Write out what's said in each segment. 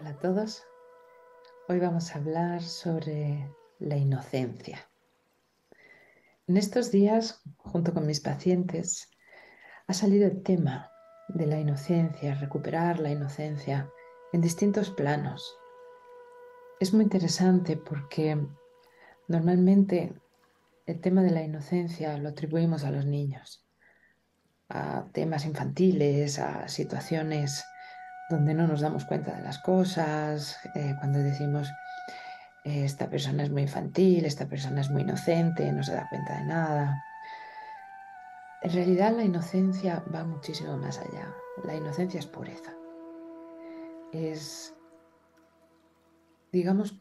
Hola a todos. Hoy vamos a hablar sobre la inocencia. En estos días, junto con mis pacientes, ha salido el tema de la inocencia, recuperar la inocencia en distintos planos. Es muy interesante porque normalmente el tema de la inocencia lo atribuimos a los niños, a temas infantiles, a situaciones donde no nos damos cuenta de las cosas, eh, cuando decimos eh, esta persona es muy infantil, esta persona es muy inocente, no se da cuenta de nada. En realidad la inocencia va muchísimo más allá. La inocencia es pureza. Es, digamos,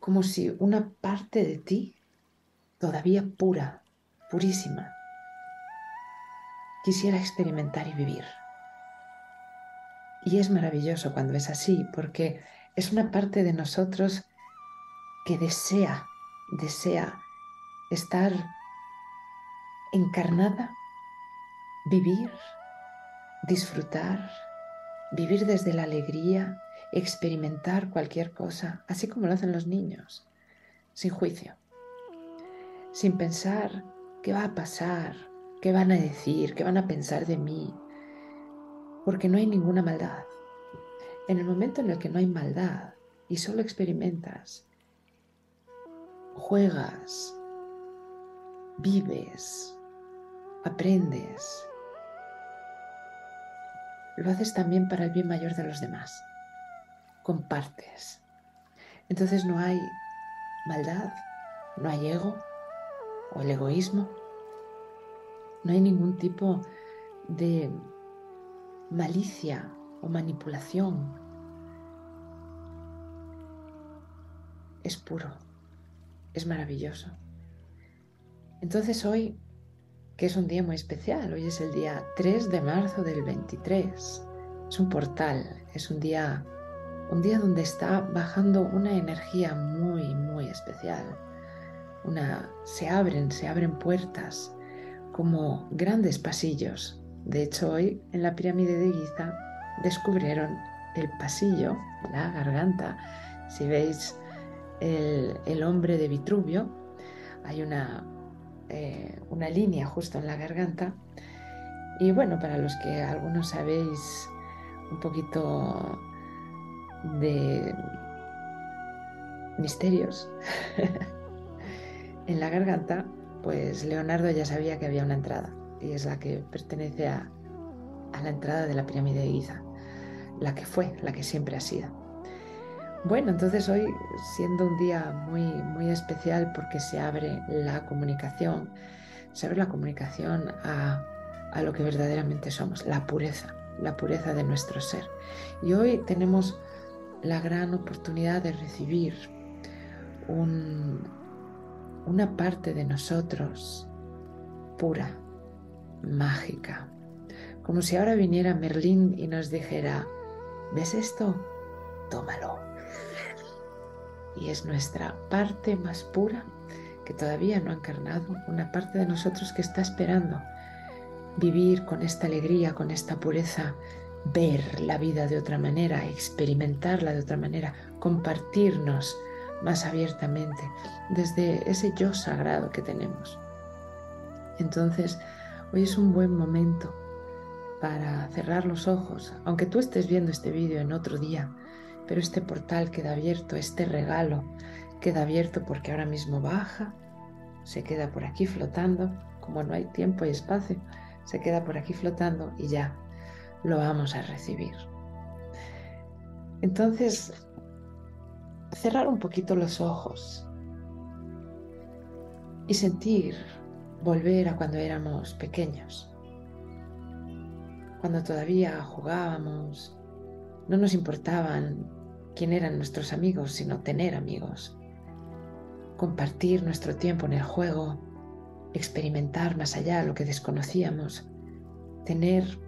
como si una parte de ti, todavía pura, purísima, quisiera experimentar y vivir. Y es maravilloso cuando es así, porque es una parte de nosotros que desea, desea estar encarnada, vivir, disfrutar, vivir desde la alegría, experimentar cualquier cosa, así como lo hacen los niños, sin juicio, sin pensar qué va a pasar, qué van a decir, qué van a pensar de mí, porque no hay ninguna maldad. En el momento en el que no hay maldad y solo experimentas, juegas, vives, aprendes, lo haces también para el bien mayor de los demás. Compartes. Entonces no hay maldad, no hay ego o el egoísmo, no hay ningún tipo de malicia o manipulación. Es puro, es maravilloso. Entonces hoy, que es un día muy especial, hoy es el día 3 de marzo del 23, es un portal, es un día, un día donde está bajando una energía muy, muy especial. Una, se abren, se abren puertas como grandes pasillos de hecho, hoy en la pirámide de Giza descubrieron el pasillo, la garganta. Si veis el, hombre de Vitruvio, hay una, eh, una línea justo en la garganta. Y bueno, para los que algunos sabéis un poquito de misterios en la garganta, pues Leonardo ya sabía que había una entrada y es la que pertenece a, la entrada de la pirámide de Giza, la que fue, la que siempre ha sido. Bueno, entonces hoy siendo un día muy, muy especial porque se abre la comunicación, se abre la comunicación a, a lo que verdaderamente somos, la pureza, la pureza de nuestro ser. Y hoy tenemos la gran oportunidad de recibir un, una parte de nosotros pura, mágica, como si ahora viniera Merlín y nos dijera, ¿ves esto? Tómalo. Y es nuestra parte más pura que todavía no ha encarnado, una parte de nosotros que está esperando vivir con esta alegría, con esta pureza, ver la vida de otra manera, experimentarla de otra manera, compartirnos más abiertamente desde ese yo sagrado que tenemos. Entonces, Hoy es un buen momento para cerrar los ojos, aunque tú estés viendo este vídeo en otro día, pero este portal queda abierto, este regalo queda abierto porque ahora mismo baja, se queda por aquí flotando, como no hay tiempo y espacio, se queda por aquí flotando y ya lo vamos a recibir. Entonces, cerrar un poquito los ojos y sentir volver a cuando éramos pequeños, cuando todavía jugábamos, no nos importaban quién eran nuestros amigos, sino tener amigos, compartir nuestro tiempo en el juego, experimentar más allá lo que desconocíamos, tener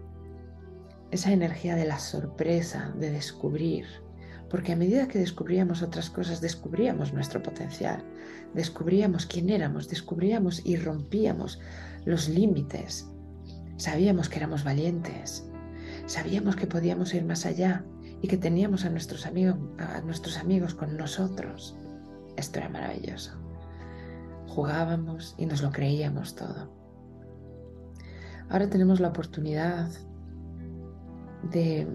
esa energía de la sorpresa, de descubrir, porque a medida que descubríamos otras cosas, descubríamos nuestro potencial, descubríamos quién éramos, descubríamos y rompíamos los límites. Sabíamos que éramos valientes, sabíamos que podíamos ir más allá y que teníamos a nuestros amigos, a nuestros amigos con nosotros. Esto era maravilloso. Jugábamos y nos lo creíamos todo. Ahora tenemos la oportunidad de,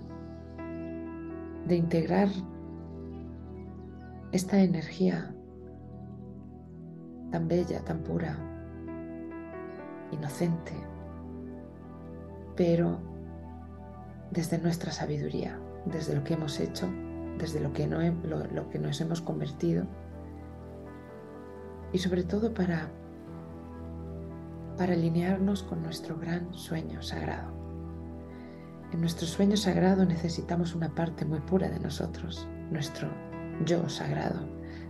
de integrar esta energía tan bella, tan pura, inocente, pero desde nuestra sabiduría, desde lo que hemos hecho, desde lo que, no, lo, que nos hemos convertido y sobre todo para, para alinearnos con nuestro gran sueño sagrado. En nuestro sueño sagrado necesitamos una parte muy pura de nosotros, nuestro yo sagrado.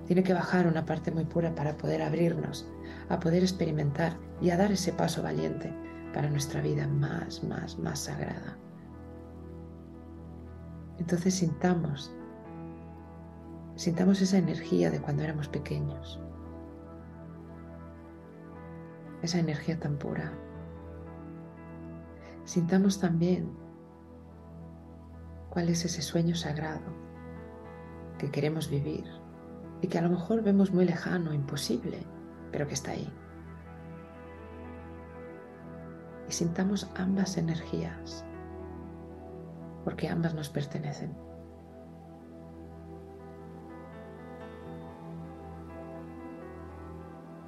Tiene que bajar una parte muy pura para poder abrirnos, a poder experimentar y a dar ese paso valiente para nuestra vida más, más, más sagrada. Entonces sintamos, sintamos esa energía de cuando éramos pequeños, esa energía tan pura. Sintamos también cuál es ese sueño sagrado que queremos vivir y que a lo mejor vemos muy lejano, imposible, pero que está ahí. Y sintamos ambas energías, porque ambas nos pertenecen.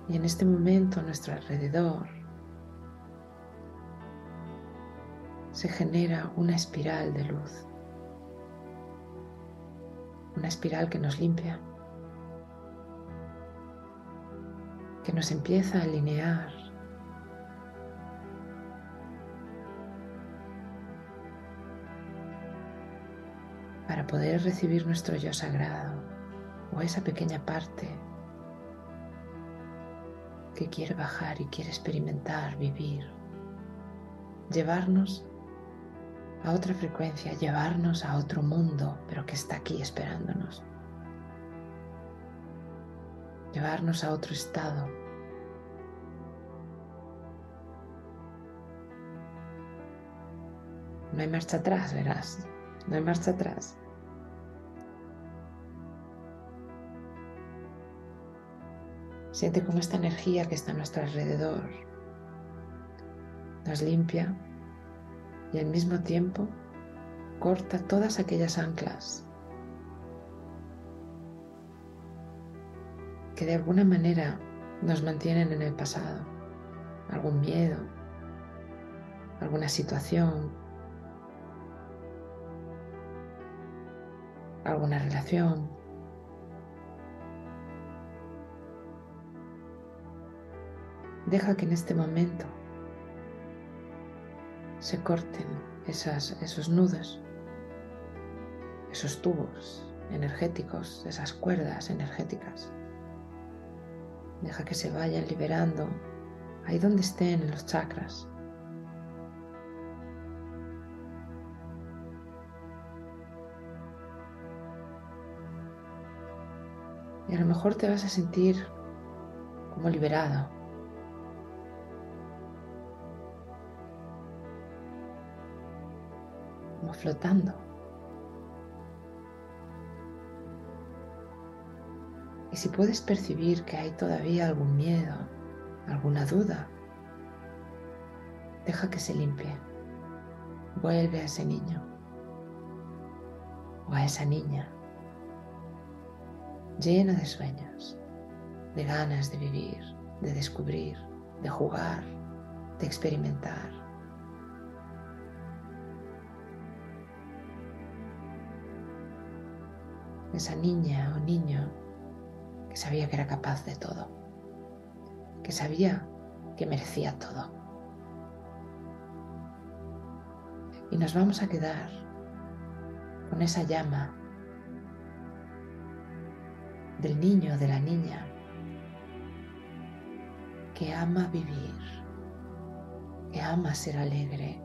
Y en este momento a nuestro alrededor se genera una espiral de luz, una espiral que nos limpia, que nos empieza a alinear. Para poder recibir nuestro yo sagrado o esa pequeña parte que quiere bajar y quiere experimentar, vivir, llevarnos a otra frecuencia, llevarnos a otro mundo, pero que está aquí esperándonos, llevarnos a otro estado. No hay marcha atrás, verás, no hay marcha atrás. Siente cómo esta energía que está a nuestro alrededor nos limpia y al mismo tiempo corta todas aquellas anclas que de alguna manera nos mantienen en el pasado, algún miedo, alguna situación, alguna relación. Deja que en este momento se corten esos nudos, esos tubos energéticos, esas cuerdas energéticas. Deja que se vayan liberando ahí donde estén los chakras. Y a lo mejor te vas a sentir como liberado, flotando. Y si puedes percibir que hay todavía algún miedo, alguna duda, deja que se limpie. Vuelve a ese niño o a esa niña llena de sueños, de ganas de vivir, de descubrir, de jugar, de experimentar. Esa niña o niño que sabía que era capaz de todo, que sabía que merecía todo. Y nos vamos a quedar con esa llama del niño o de la niña que ama vivir, que ama ser alegre,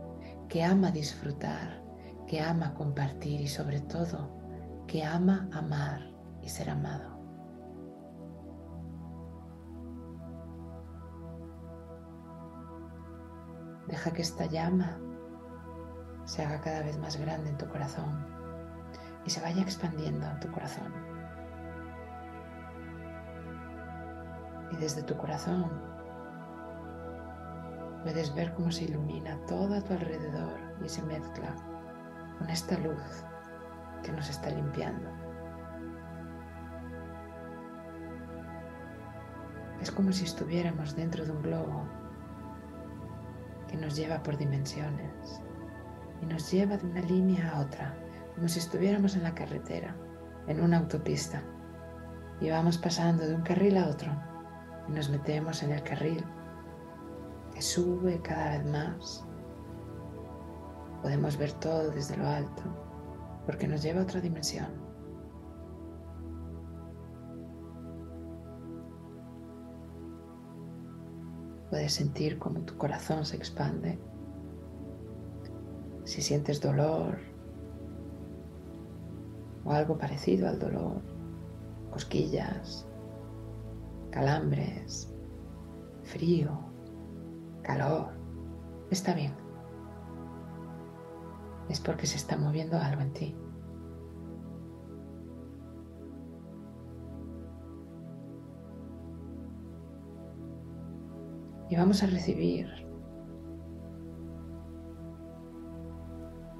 que ama disfrutar, que ama compartir y sobre todo que ama amar y ser amado. Deja que esta llama se haga cada vez más grande en tu corazón y se vaya expandiendo tu corazón. Y desde tu corazón puedes ver cómo se ilumina todo a tu alrededor y se mezcla con esta luz que nos está limpiando. Es como si estuviéramos dentro de un globo que nos lleva por dimensiones y nos lleva de una línea a otra, como si estuviéramos en la carretera, en una autopista, y vamos pasando de un carril a otro y nos metemos en el carril que sube cada vez más. Podemos ver todo desde lo alto porque nos lleva a otra dimensión. Puedes sentir cómo tu corazón se expande. Si sientes dolor o algo parecido al dolor, cosquillas, calambres, frío, calor, está bien. Es porque se está moviendo algo en ti. Y vamos a recibir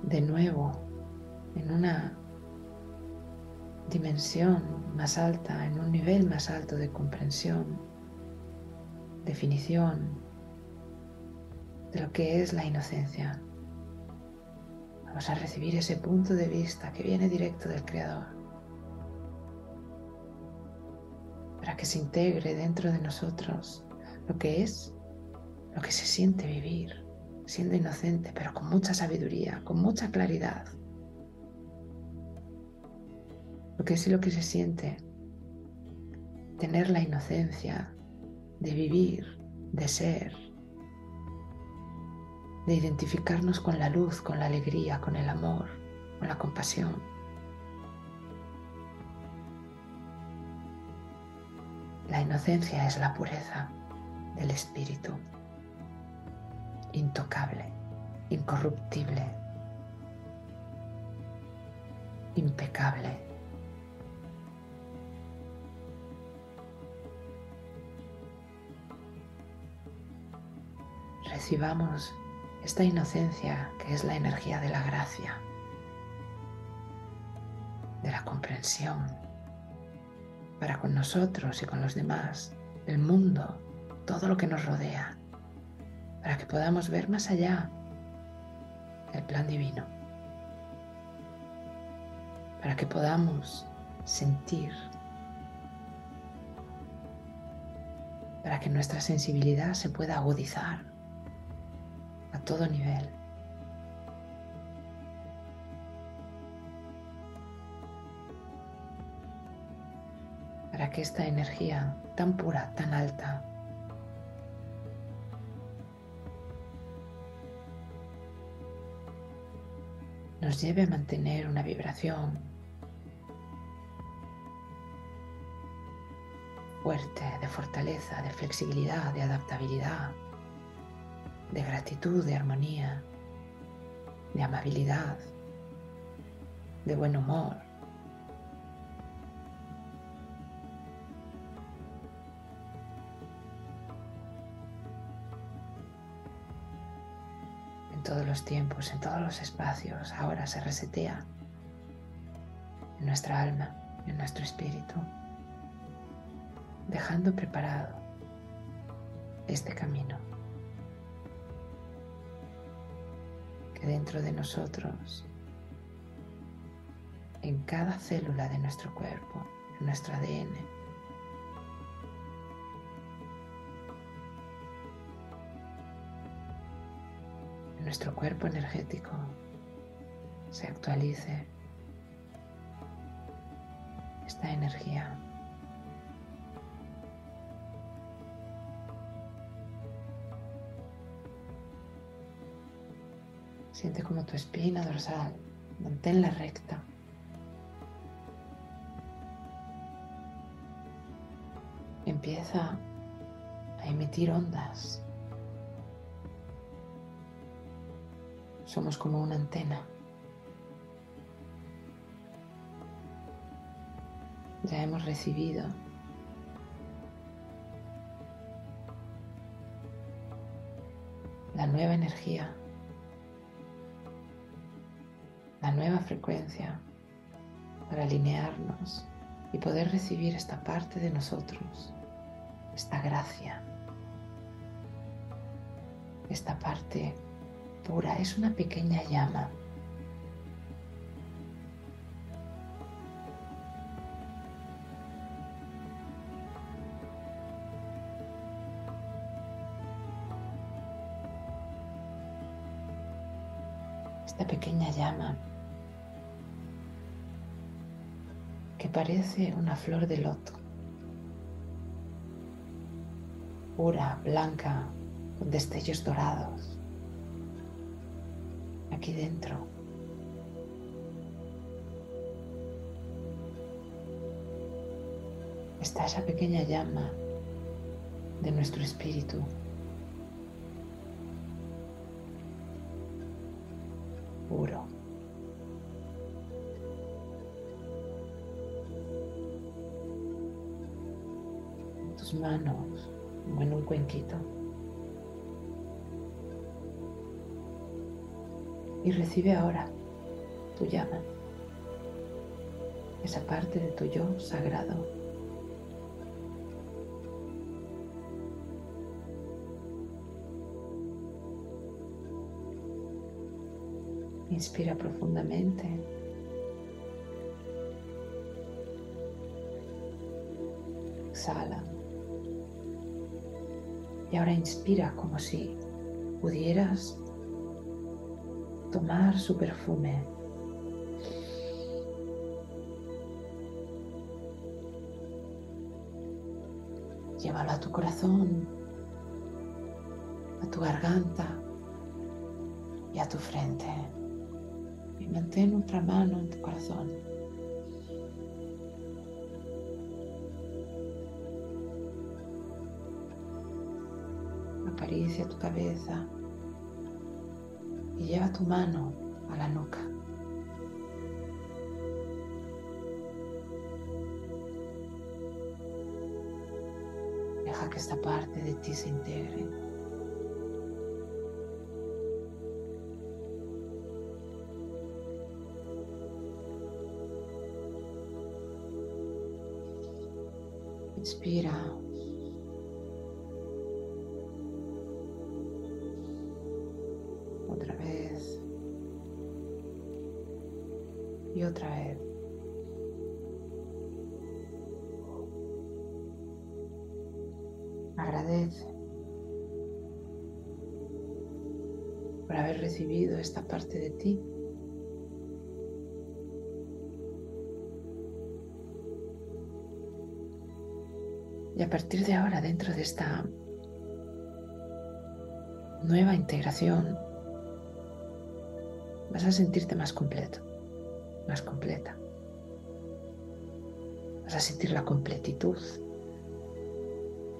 de nuevo en una dimensión más alta, en un nivel más alto de comprensión, definición de lo que es la inocencia. Vamos a recibir ese punto de vista que viene directo del Creador para que se integre dentro de nosotros lo que es lo que se siente vivir, siendo inocente, pero con mucha sabiduría, con mucha claridad. Lo que es lo que se siente tener la inocencia de vivir, de ser, de identificarnos con la luz, con la alegría, con el amor, con la compasión. La inocencia es la pureza del espíritu intocable, incorruptible, impecable. Recibamos esta inocencia que es la energía de la gracia, de la comprensión para con nosotros y con los demás, el mundo, todo lo que nos rodea para que podamos ver más allá el plan divino, para que podamos sentir, para que nuestra sensibilidad se pueda agudizar todo nivel. para que esta energía tan pura, tan alta, nos lleve a mantener una vibración fuerte de fortaleza, de flexibilidad, de adaptabilidad, de gratitud, de armonía, de amabilidad, de buen humor. todos los tiempos, en todos los espacios, ahora se resetea en nuestra alma, en nuestro espíritu, dejando preparado este camino dentro de nosotros, en cada célula de nuestro cuerpo, en nuestro ADN, nuestro cuerpo energético se actualice esta energía. Siente como tu espina dorsal, manténla recta. Empieza a emitir ondas Somos como una antena. ya hemos recibido la nueva energía, nueva frecuencia para alinearnos y poder recibir esta parte de nosotros, esta gracia, esta parte pura, es una pequeña llama. Esta pequeña llama parece una flor de loto, pura, blanca, con destellos dorados. Aquí dentro. Está esa pequeña llama de nuestro espíritu Manos como en un cuenquito. Y recibe ahora tu llama, esa parte de tu yo sagrado Inspira profundamente. Exhala. Y ahora inspira como si pudieras tomar su perfume. Llévalo a tu corazón, a tu garganta y a tu frente y mantén otra mano en tu corazón. Acaricia tu cabeza y lleva tu mano a la nuca. Deja que esta parte de ti se integre. Inspira. Y otra vez. Agradece por haber recibido esta parte de ti Y a partir de ahora, dentro de esta nueva integración, vas a sentirte más completo, más completa. Vas a sentir la completitud,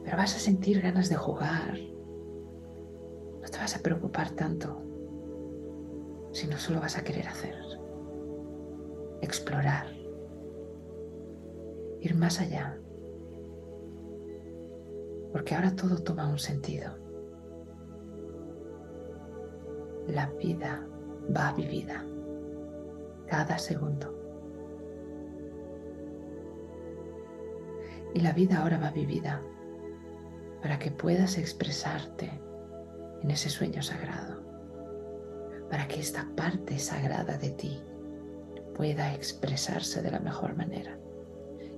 pero vas a sentir ganas de jugar. No te vas a preocupar tanto, sino solo vas a querer hacer, explorar, ir más allá porque ahora todo toma un sentido. La vida va vivida cada segundo. Y la vida ahora va vivida para que puedas expresarte en ese sueño sagrado, para que esta parte sagrada de ti pueda expresarse de la mejor manera.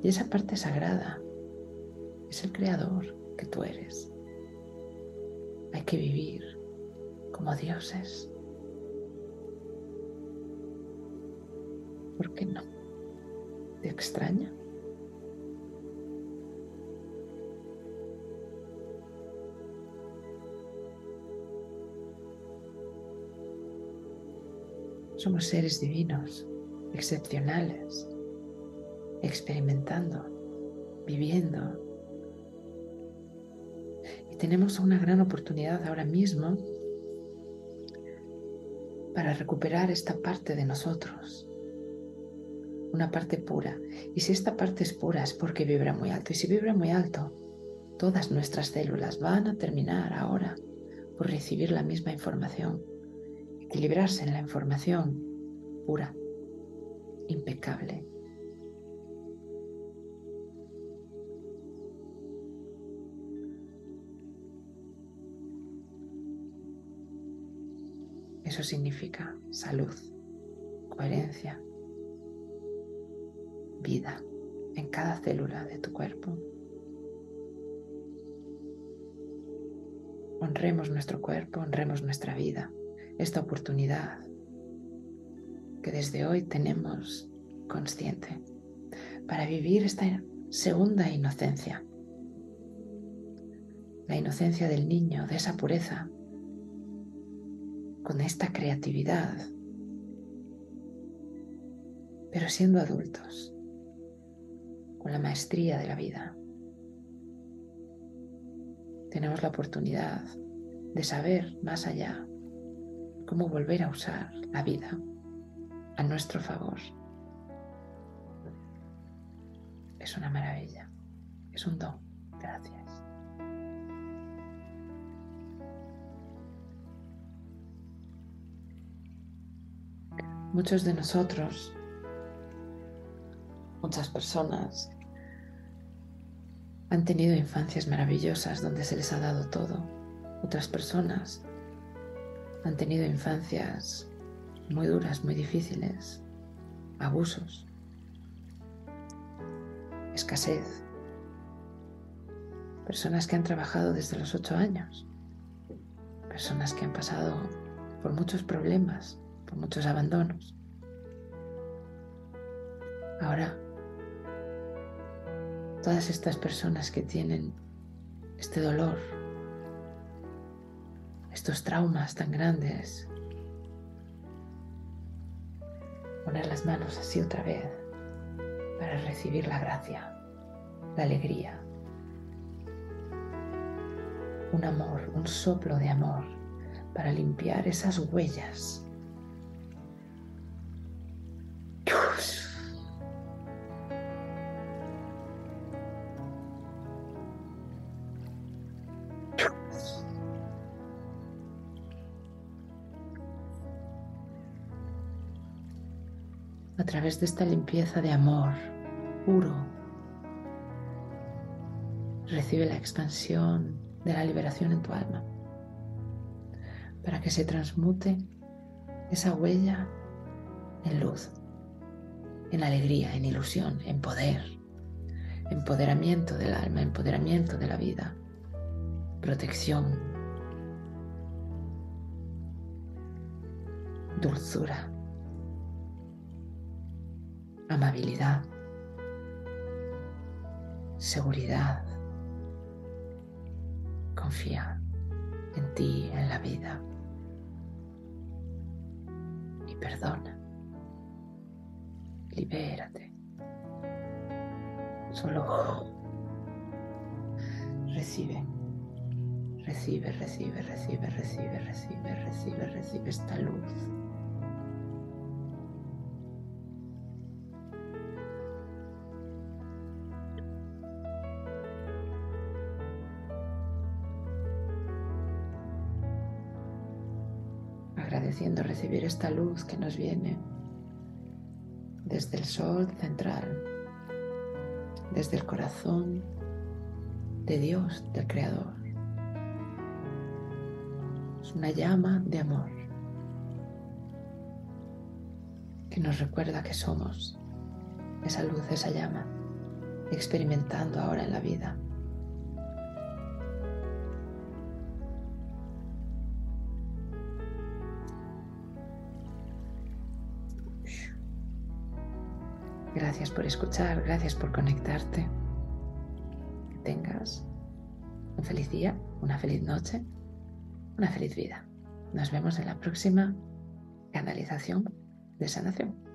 Y esa parte sagrada es el Creador, que tú eres. Hay que vivir como dioses. ¿Por qué no? ¿Te extraña? Somos seres divinos, excepcionales, experimentando, viviendo tenemos una gran oportunidad ahora mismo para recuperar esta parte de nosotros, una parte pura. Y si esta parte es pura es porque vibra muy alto. Y si vibra muy alto, todas nuestras células van a terminar ahora por recibir la misma información. Equilibrarse en la información pura, impecable. Eso significa salud, coherencia, vida en cada célula de tu cuerpo. Honremos nuestro cuerpo, honremos nuestra vida, esta oportunidad que desde hoy tenemos consciente para vivir esta segunda inocencia, la inocencia del niño, de esa pureza, con esta creatividad, pero siendo adultos con la maestría de la vida. Tenemos la oportunidad de saber más allá cómo volver a usar la vida a nuestro favor. Es una maravilla, es un don. Gracias. Muchos de nosotros Muchas personas han tenido infancias maravillosas donde se les ha dado todo. Otras personas han tenido infancias muy duras, muy difíciles, abusos, escasez. Personas que han trabajado desde los ocho años. Personas que han pasado por muchos problemas, por muchos abandonos. Ahora todas estas personas que tienen este dolor, estos traumas tan grandes, poner las manos así otra vez para recibir la gracia, la alegría, un amor, un soplo de amor para limpiar esas huellas través de esta limpieza de amor puro, recibe la expansión de la liberación en tu alma para que se transmute esa huella en luz, en alegría, en ilusión, en poder, empoderamiento del alma, empoderamiento de la vida, protección, dulzura amabilidad, seguridad. Confía en ti, en la vida. Y perdona. Libérate. Solo recibe. Recibe, recibe, recibe, recibe, recibe, recibe, recibe esta luz agradeciendo recibir esta luz que nos viene desde el sol central, desde el corazón de Dios, del Creador. Es una llama de amor que nos recuerda que somos esa luz, esa llama, experimentando ahora en la vida Gracias por escuchar, gracias por conectarte. Que tengas un feliz día, una feliz noche, una feliz vida. Nos vemos en la próxima canalización de sanación.